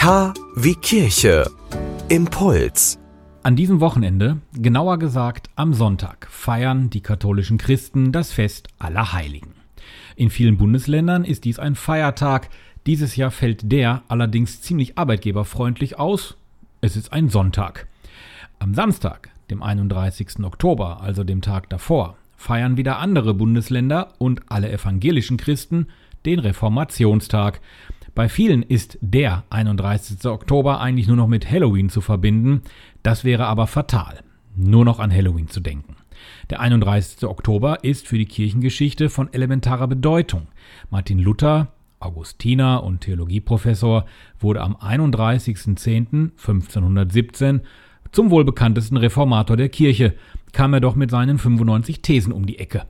K wie Kirche. Impuls. An diesem Wochenende, genauer gesagt am Sonntag, feiern die katholischen Christen das Fest aller Heiligen. In vielen Bundesländern ist dies ein Feiertag. Dieses Jahr fällt der allerdings ziemlich arbeitgeberfreundlich aus. Es ist ein Sonntag. Am Samstag, dem 31. Oktober, also dem Tag davor, feiern wieder andere Bundesländer und alle evangelischen Christen den Reformationstag. Bei vielen ist der 31. Oktober eigentlich nur noch mit Halloween zu verbinden. Das wäre aber fatal, nur noch an Halloween zu denken. Der 31. Oktober ist für die Kirchengeschichte von elementarer Bedeutung. Martin Luther, Augustiner und Theologieprofessor, wurde am 31.10.1517 zum wohl bekanntesten Reformator der Kirche, kam er doch mit seinen 95 Thesen um die Ecke.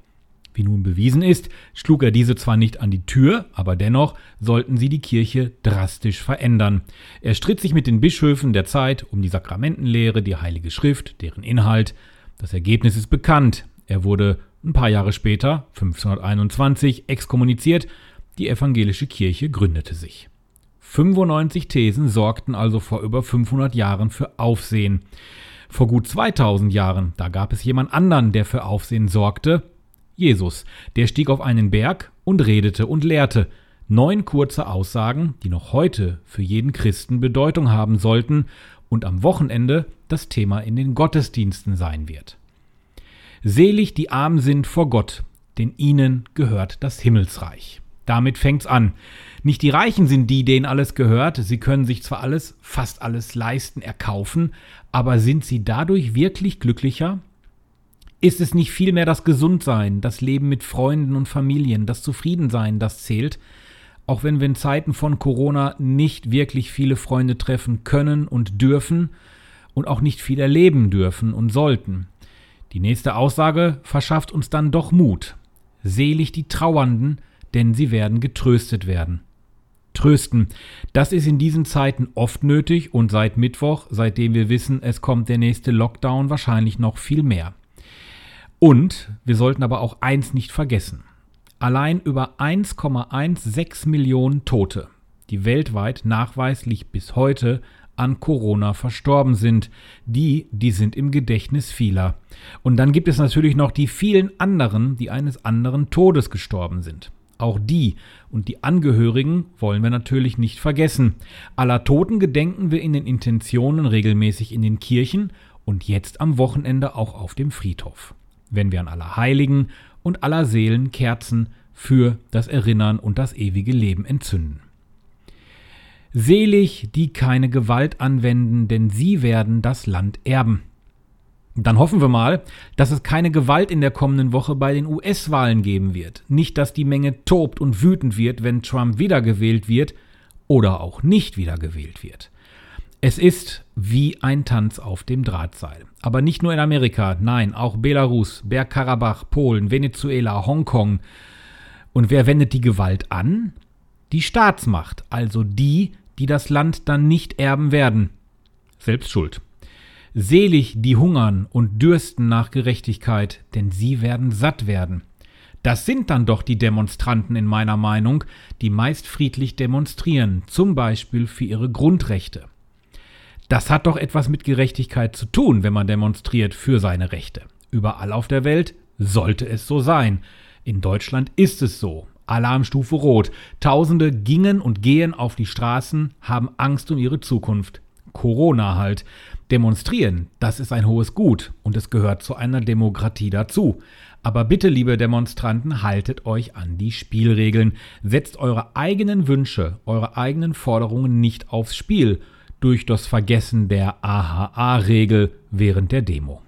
Wie nun bewiesen ist, schlug er diese zwar nicht an die Tür, aber dennoch sollten sie die Kirche drastisch verändern. Er stritt sich mit den Bischöfen der Zeit um die Sakramentenlehre, die Heilige Schrift, deren Inhalt. Das Ergebnis ist bekannt. Er wurde ein paar Jahre später, 1521, exkommuniziert. Die evangelische Kirche gründete sich. 95 Thesen sorgten also vor über 500 Jahren für Aufsehen. Vor gut 2000 Jahren, da gab es jemand anderen, der für Aufsehen sorgte, Jesus, der stieg auf einen Berg und redete und lehrte. Neun kurze Aussagen, die noch heute für jeden Christen Bedeutung haben sollten und am Wochenende das Thema in den Gottesdiensten sein wird. Selig die arm sind vor Gott, denn ihnen gehört das Himmelsreich. Damit fängt's an. Nicht die Reichen sind die, denen alles gehört, sie können sich zwar alles, fast alles leisten, erkaufen, aber sind sie dadurch wirklich glücklicher? Ist es nicht vielmehr das Gesundsein, das Leben mit Freunden und Familien, das Zufriedensein, das zählt? Auch wenn wir in Zeiten von Corona nicht wirklich viele Freunde treffen können und dürfen und auch nicht viel erleben dürfen und sollten. Die nächste Aussage verschafft uns dann doch Mut. Selig die Trauernden, denn sie werden getröstet werden. Trösten, das ist in diesen Zeiten oft nötig und seit Mittwoch, seitdem wir wissen, es kommt der nächste Lockdown, wahrscheinlich noch viel mehr. Und wir sollten aber auch eins nicht vergessen. Allein über 1,16 Millionen Tote, die weltweit nachweislich bis heute an Corona verstorben sind. Die, die sind im Gedächtnis vieler. Und dann gibt es natürlich noch die vielen anderen, die eines anderen Todes gestorben sind. Auch die und die Angehörigen wollen wir natürlich nicht vergessen. Aller Toten gedenken wir in den Intentionen regelmäßig in den Kirchen und jetzt am Wochenende auch auf dem Friedhof wenn wir an aller Heiligen und aller Seelen Kerzen für das Erinnern und das ewige Leben entzünden. Selig, die keine Gewalt anwenden, denn sie werden das Land erben. Dann hoffen wir mal, dass es keine Gewalt in der kommenden Woche bei den US-Wahlen geben wird. Nicht, dass die Menge tobt und wütend wird, wenn Trump wiedergewählt wird oder auch nicht wiedergewählt wird. Es ist wie ein Tanz auf dem Drahtseil. Aber nicht nur in Amerika, nein, auch Belarus, Bergkarabach, Polen, Venezuela, Hongkong. Und wer wendet die Gewalt an? Die Staatsmacht, also die, die das Land dann nicht erben werden. Selbst schuld. Selig die hungern und dürsten nach Gerechtigkeit, denn sie werden satt werden. Das sind dann doch die Demonstranten in meiner Meinung, die meist friedlich demonstrieren, zum Beispiel für ihre Grundrechte. Das hat doch etwas mit Gerechtigkeit zu tun, wenn man demonstriert für seine Rechte. Überall auf der Welt sollte es so sein. In Deutschland ist es so. Alarmstufe Rot. Tausende gingen und gehen auf die Straßen, haben Angst um ihre Zukunft. Corona halt. Demonstrieren, das ist ein hohes Gut und es gehört zu einer Demokratie dazu. Aber bitte, liebe Demonstranten, haltet euch an die Spielregeln. Setzt eure eigenen Wünsche, eure eigenen Forderungen nicht aufs Spiel durch das Vergessen der AHA-Regel während der Demo.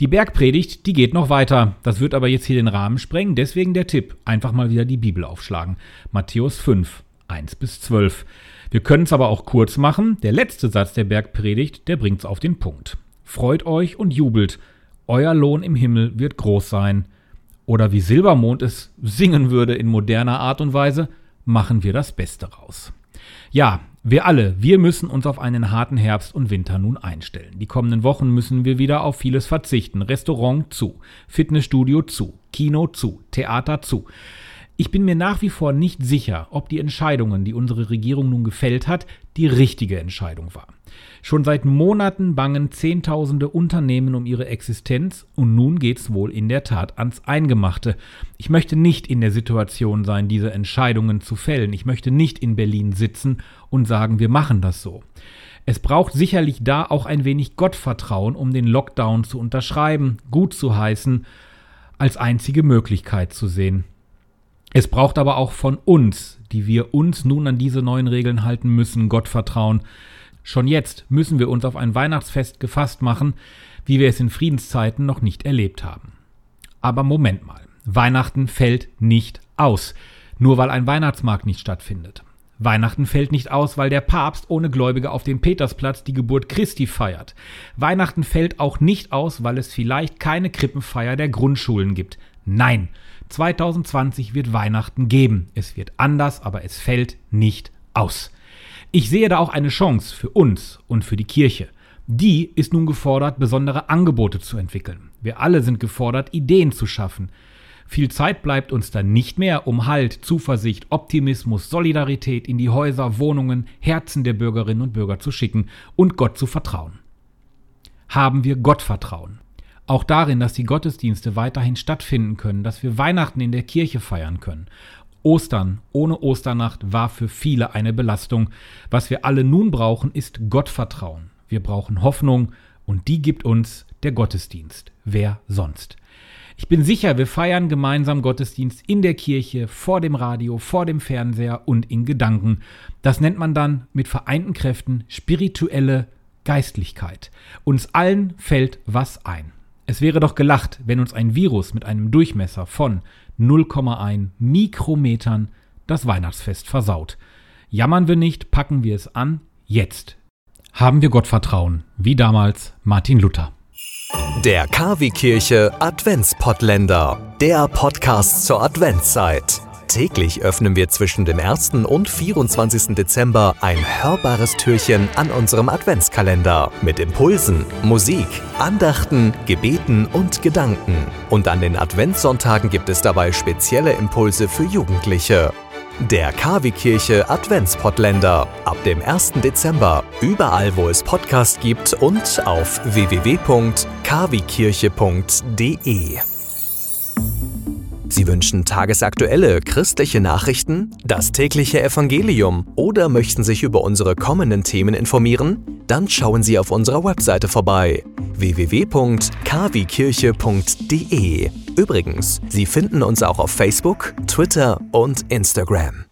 Die Bergpredigt, die geht noch weiter. Das wird aber jetzt hier den Rahmen sprengen. Deswegen der Tipp: einfach mal wieder die Bibel aufschlagen. Matthäus 5, 1 bis 12. Wir können es aber auch kurz machen. Der letzte Satz der Bergpredigt, der bringt es auf den Punkt. Freut euch und jubelt. Euer Lohn im Himmel wird groß sein. Oder wie Silbermond es singen würde in moderner Art und Weise, machen wir das Beste raus. Ja, wir alle, wir müssen uns auf einen harten Herbst und Winter nun einstellen. Die kommenden Wochen müssen wir wieder auf vieles verzichten. Restaurant zu, Fitnessstudio zu, Kino zu, Theater zu. Ich bin mir nach wie vor nicht sicher, ob die Entscheidungen, die unsere Regierung nun gefällt hat, die richtige Entscheidung war. Schon seit Monaten bangen Zehntausende Unternehmen um ihre Existenz und nun geht's wohl in der Tat ans Eingemachte. Ich möchte nicht in der Situation sein, diese Entscheidungen zu fällen. Ich möchte nicht in Berlin sitzen und sagen, wir machen das so. Es braucht sicherlich da auch ein wenig Gottvertrauen, um den Lockdown zu unterschreiben, gut zu heißen, als einzige Möglichkeit zu sehen. Es braucht aber auch von uns, die wir uns nun an diese neuen Regeln halten müssen, Gottvertrauen. Schon jetzt müssen wir uns auf ein Weihnachtsfest gefasst machen, wie wir es in Friedenszeiten noch nicht erlebt haben. Aber Moment mal, Weihnachten fällt nicht aus, nur weil ein Weihnachtsmarkt nicht stattfindet. Weihnachten fällt nicht aus, weil der Papst ohne Gläubige auf dem Petersplatz die Geburt Christi feiert. Weihnachten fällt auch nicht aus, weil es vielleicht keine Krippenfeier der Grundschulen gibt. Nein, 2020 wird Weihnachten geben. Es wird anders, aber es fällt nicht aus. Ich sehe da auch eine Chance für uns und für die Kirche. Die ist nun gefordert, besondere Angebote zu entwickeln. Wir alle sind gefordert, Ideen zu schaffen. Viel Zeit bleibt uns dann nicht mehr, um Halt, Zuversicht, Optimismus, Solidarität in die Häuser, Wohnungen, Herzen der Bürgerinnen und Bürger zu schicken und Gott zu vertrauen. Haben wir Gottvertrauen? Auch darin, dass die Gottesdienste weiterhin stattfinden können, dass wir Weihnachten in der Kirche feiern können. Ostern ohne Osternacht war für viele eine Belastung. Was wir alle nun brauchen, ist Gottvertrauen. Wir brauchen Hoffnung und die gibt uns der Gottesdienst. Wer sonst? Ich bin sicher, wir feiern gemeinsam Gottesdienst in der Kirche, vor dem Radio, vor dem Fernseher und in Gedanken. Das nennt man dann mit vereinten Kräften spirituelle Geistlichkeit. Uns allen fällt was ein. Es wäre doch gelacht, wenn uns ein Virus mit einem Durchmesser von 0,1 Mikrometern das Weihnachtsfest versaut. Jammern wir nicht, packen wir es an, jetzt. Haben wir Gottvertrauen, wie damals Martin Luther. Der Kavi-Kirche Adventspottländer, der Podcast zur Adventszeit. Täglich öffnen wir zwischen dem 1. und 24. Dezember ein hörbares Türchen an unserem Adventskalender mit Impulsen, Musik, Andachten, Gebeten und Gedanken. Und an den Adventssonntagen gibt es dabei spezielle Impulse für Jugendliche. Der KW-Kirche Adventspottländer dem 1. Dezember überall, wo es Podcasts gibt und auf www.kwkirche.de. Sie wünschen tagesaktuelle christliche Nachrichten, das tägliche Evangelium oder möchten sich über unsere kommenden Themen informieren? Dann schauen Sie auf unserer Webseite vorbei www.kwkirche.de. Übrigens, Sie finden uns auch auf Facebook, Twitter und Instagram.